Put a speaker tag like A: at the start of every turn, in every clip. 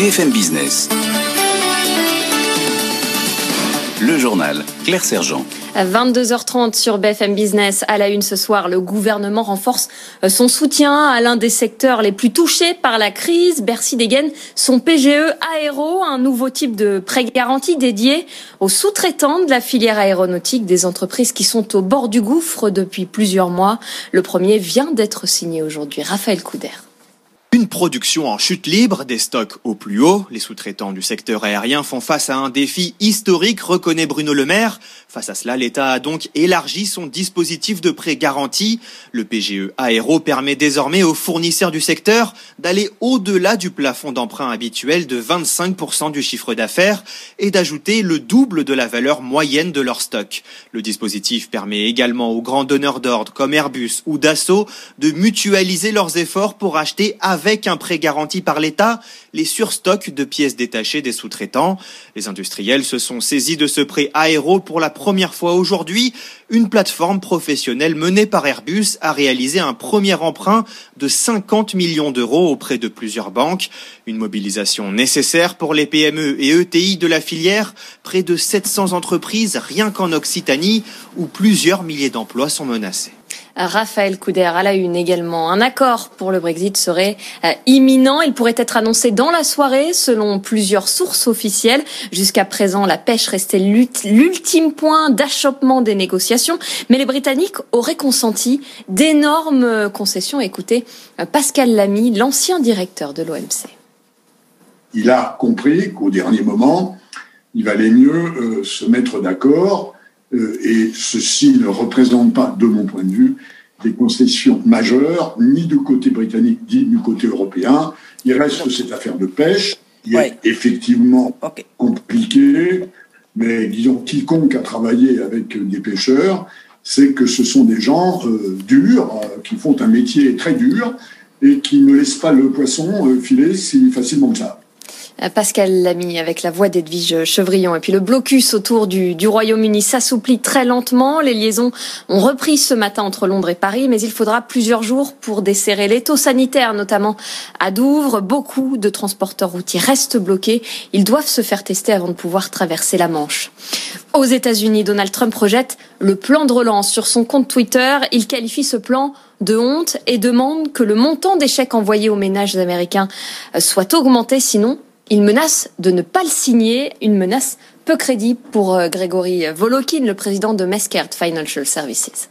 A: BFM Business. Le journal Claire Sergent.
B: 22h30 sur BFM Business. À la une ce soir, le gouvernement renforce euh, son soutien à l'un des secteurs les plus touchés par la crise. Bercy dégaine son PGE Aéro, un nouveau type de prêt garanti dédié aux sous-traitants de la filière aéronautique des entreprises qui sont au bord du gouffre depuis plusieurs mois. Le premier vient d'être signé aujourd'hui. Raphaël Couder.
C: Une production en chute libre, des stocks au plus haut. Les sous-traitants du secteur aérien font face à un défi historique, reconnaît Bruno Le Maire. Face à cela, l'État a donc élargi son dispositif de prêt garanti. Le PGE Aéro permet désormais aux fournisseurs du secteur d'aller au-delà du plafond d'emprunt habituel de 25% du chiffre d'affaires et d'ajouter le double de la valeur moyenne de leur stock. Le dispositif permet également aux grands donneurs d'ordre comme Airbus ou Dassault de mutualiser leurs efforts pour acheter avec un prêt garanti par l'État les surstocks de pièces détachées des sous-traitants. Les industriels se sont saisis de ce prêt aéro pour la première fois aujourd'hui. Une plateforme professionnelle menée par Airbus a réalisé un premier emprunt de 50 millions d'euros auprès de plusieurs banques. Une mobilisation nécessaire pour les PME et ETI de la filière. Près de 700 entreprises rien qu'en Occitanie où plusieurs milliers d'emplois sont menacés.
B: Raphaël Couder à la une également. Un accord pour le Brexit serait euh, imminent. Il pourrait être annoncé dans la soirée selon plusieurs sources officielles. Jusqu'à présent, la pêche restait l'ultime point d'achoppement des négociations. Mais les Britanniques auraient consenti d'énormes concessions. Écoutez, euh, Pascal Lamy, l'ancien directeur de l'OMC.
D: Il a compris qu'au dernier moment, il valait mieux euh, se mettre d'accord euh, et ceci ne représente pas, de mon point de vue, des concessions majeures, ni du côté britannique, ni du côté européen. Il reste cette affaire de pêche, qui est effectivement compliquée, mais disons, quiconque a travaillé avec des pêcheurs, c'est que ce sont des gens euh, durs, euh, qui font un métier très dur, et qui ne laissent pas le poisson filer si facilement que ça.
B: Pascal Lamy avec la voix d'Edwige Chevrillon. Et puis le blocus autour du, Royaume-Uni s'assouplit très lentement. Les liaisons ont repris ce matin entre Londres et Paris, mais il faudra plusieurs jours pour desserrer les taux sanitaires, notamment à Douvres. Beaucoup de transporteurs routiers restent bloqués. Ils doivent se faire tester avant de pouvoir traverser la Manche. Aux États-Unis, Donald Trump projette le plan de relance sur son compte Twitter. Il qualifie ce plan de honte et demande que le montant des chèques envoyés aux ménages américains soit augmenté, sinon il menace de ne pas le signer, une menace peu crédible pour euh, Grégory Volokin, le président de Meskert Financial Services.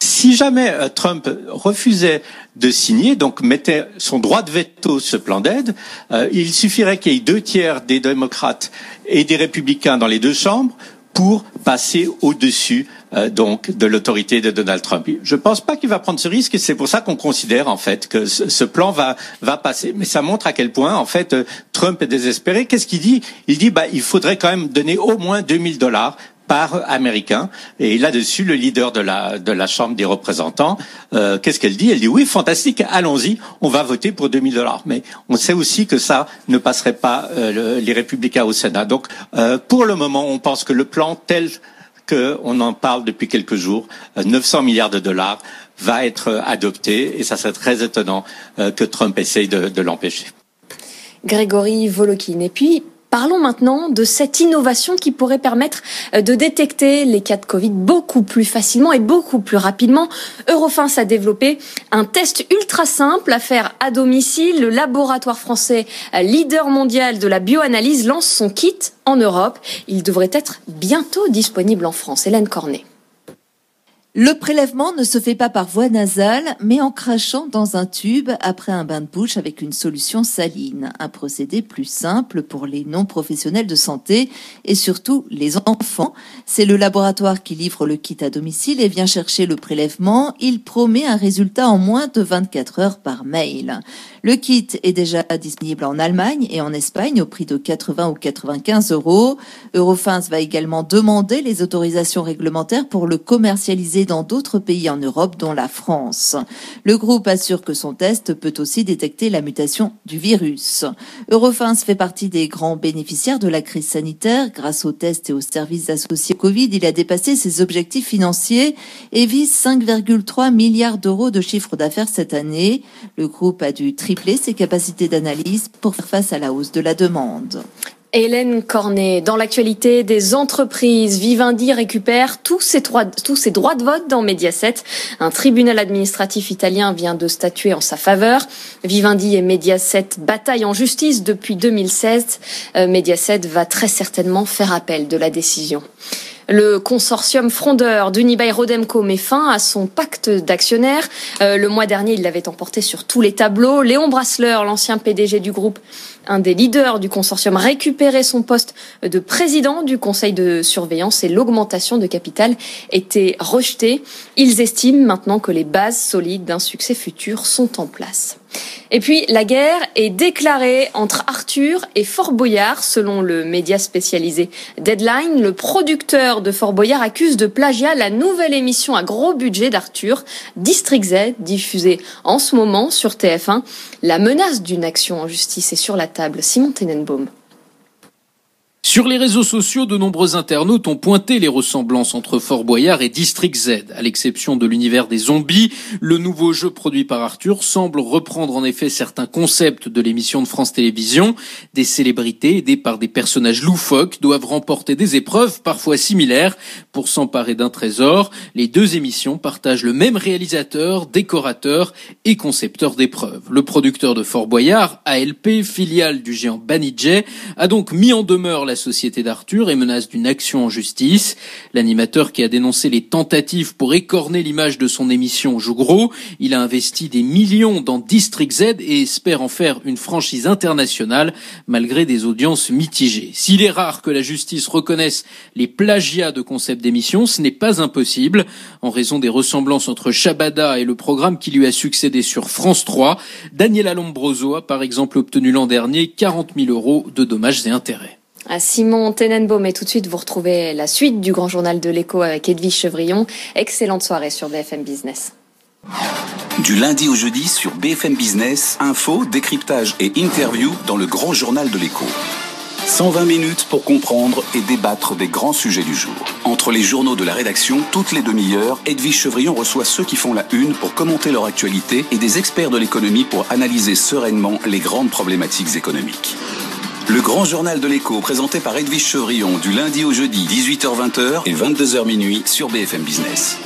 E: Si jamais euh, Trump refusait de signer, donc mettait son droit de veto ce plan d'aide, euh, il suffirait qu'il y ait deux tiers des démocrates et des républicains dans les deux chambres pour passer au-dessus euh, donc de l'autorité de Donald Trump. Je ne pense pas qu'il va prendre ce risque et c'est pour ça qu'on considère en fait que ce, plan va va passer. Mais ça montre à quel point en fait euh, Trump est désespéré. Qu'est-ce qu'il dit? Il dit bah il faudrait quand même donner au moins 2000 dollars par américain. Et là-dessus, le leader de la, de la Chambre des représentants, euh, qu'est-ce qu'elle dit? Elle dit oui, fantastique, allons-y, on va voter pour 2000 dollars. Mais on sait aussi que ça ne passerait pas euh, les républicains au Sénat. Donc, euh, pour le moment, on pense que le plan tel qu'on en parle depuis quelques jours, 900 milliards de dollars, va être adopté. Et ça serait très étonnant que Trump essaye de, de l'empêcher.
B: Grégory Volokin. Et puis, Parlons maintenant de cette innovation qui pourrait permettre euh, de détecter les cas de Covid beaucoup plus facilement et beaucoup plus rapidement. Eurofins a développé un test ultra simple à faire à domicile. Le laboratoire français euh, leader mondial de la bioanalyse lance son kit en Europe. Il devrait être bientôt disponible en France. Hélène Cornet.
F: Le prélèvement ne se fait pas par voie nasale, mais en crachant dans un tube après un bain de bouche avec une solution saline. Un procédé plus simple pour les non-professionnels de santé et surtout les enfants. C'est le laboratoire qui livre le kit à domicile et vient chercher le prélèvement. Il promet un résultat en moins de 24 heures par mail. Le kit est déjà disponible en Allemagne et en Espagne au prix de 80 ou 95 euros. Eurofins va également demander les autorisations réglementaires pour le commercialiser dans d'autres pays en Europe, dont la France. Le groupe assure que son test peut aussi détecter la mutation du virus. Eurofins fait partie des grands bénéficiaires de la crise sanitaire. Grâce aux tests et aux services associés Covid, il a dépassé ses objectifs financiers et vise 5,3 milliards d'euros de chiffre d'affaires cette année. Le groupe a dû tripler ses capacités d'analyse pour faire face à la hausse de la demande.
B: Hélène Cornet, dans l'actualité des entreprises, Vivendi récupère tous ses, droits, de vote dans Mediaset. Un tribunal administratif italien vient de statuer en sa faveur. Vivendi et Mediaset bataillent en justice depuis 2016. Euh, Mediaset va très certainement faire appel de la décision. Le consortium frondeur d'Unibail Rodemco met fin à son pacte d'actionnaires. Euh, le mois dernier, il l'avait emporté sur tous les tableaux. Léon Brassler, l'ancien PDG du groupe, un des leaders du consortium, récupérait son poste de président du conseil de surveillance et l'augmentation de capital était rejetée. Ils estiment maintenant que les bases solides d'un succès futur sont en place. Et puis, la guerre est déclarée entre Arthur et Fort Boyard, selon le média spécialisé Deadline. Le producteur de Fort Boyard accuse de plagiat la nouvelle émission à gros budget d'Arthur, District Z, diffusée en ce moment sur TF1. La menace d'une action en justice est sur la table. Simon Tenenbaum.
G: Sur les réseaux sociaux, de nombreux internautes ont pointé les ressemblances entre Fort Boyard et District Z. À l'exception de l'univers des zombies, le nouveau jeu produit par Arthur semble reprendre en effet certains concepts de l'émission de France Télévisions. Des célébrités aidées par des personnages loufoques doivent remporter des épreuves parfois similaires pour s'emparer d'un trésor. Les deux émissions partagent le même réalisateur, décorateur et concepteur d'épreuves. Le producteur de Fort Boyard, ALP, filiale du géant Banijay, a donc mis en demeure société d'Arthur et menace d'une action en justice. L'animateur qui a dénoncé les tentatives pour écorner l'image de son émission joue gros. Il a investi des millions dans District Z et espère en faire une franchise internationale malgré des audiences mitigées. S'il est rare que la justice reconnaisse les plagiats de concepts d'émission, ce n'est pas impossible en raison des ressemblances entre Shabada et le programme qui lui a succédé sur France 3. Daniela Lombroso a par exemple obtenu l'an dernier 40 000 euros de dommages et intérêts
B: à Simon Tenenbaum. Et tout de suite, vous retrouvez la suite du Grand Journal de l'écho avec Edwige Chevrillon. Excellente soirée sur BFM Business.
A: Du lundi au jeudi sur BFM Business, info, décryptage et interview dans le Grand Journal de l'écho. 120 minutes pour comprendre et débattre des grands sujets du jour. Entre les journaux de la rédaction, toutes les demi-heures, Edwige Chevrillon reçoit ceux qui font la une pour commenter leur actualité et des experts de l'économie pour analyser sereinement les grandes problématiques économiques. Le grand journal de l'écho, présenté par Edwige Chevrillon, du lundi au jeudi, 18h-20h et 22h minuit sur BFM Business.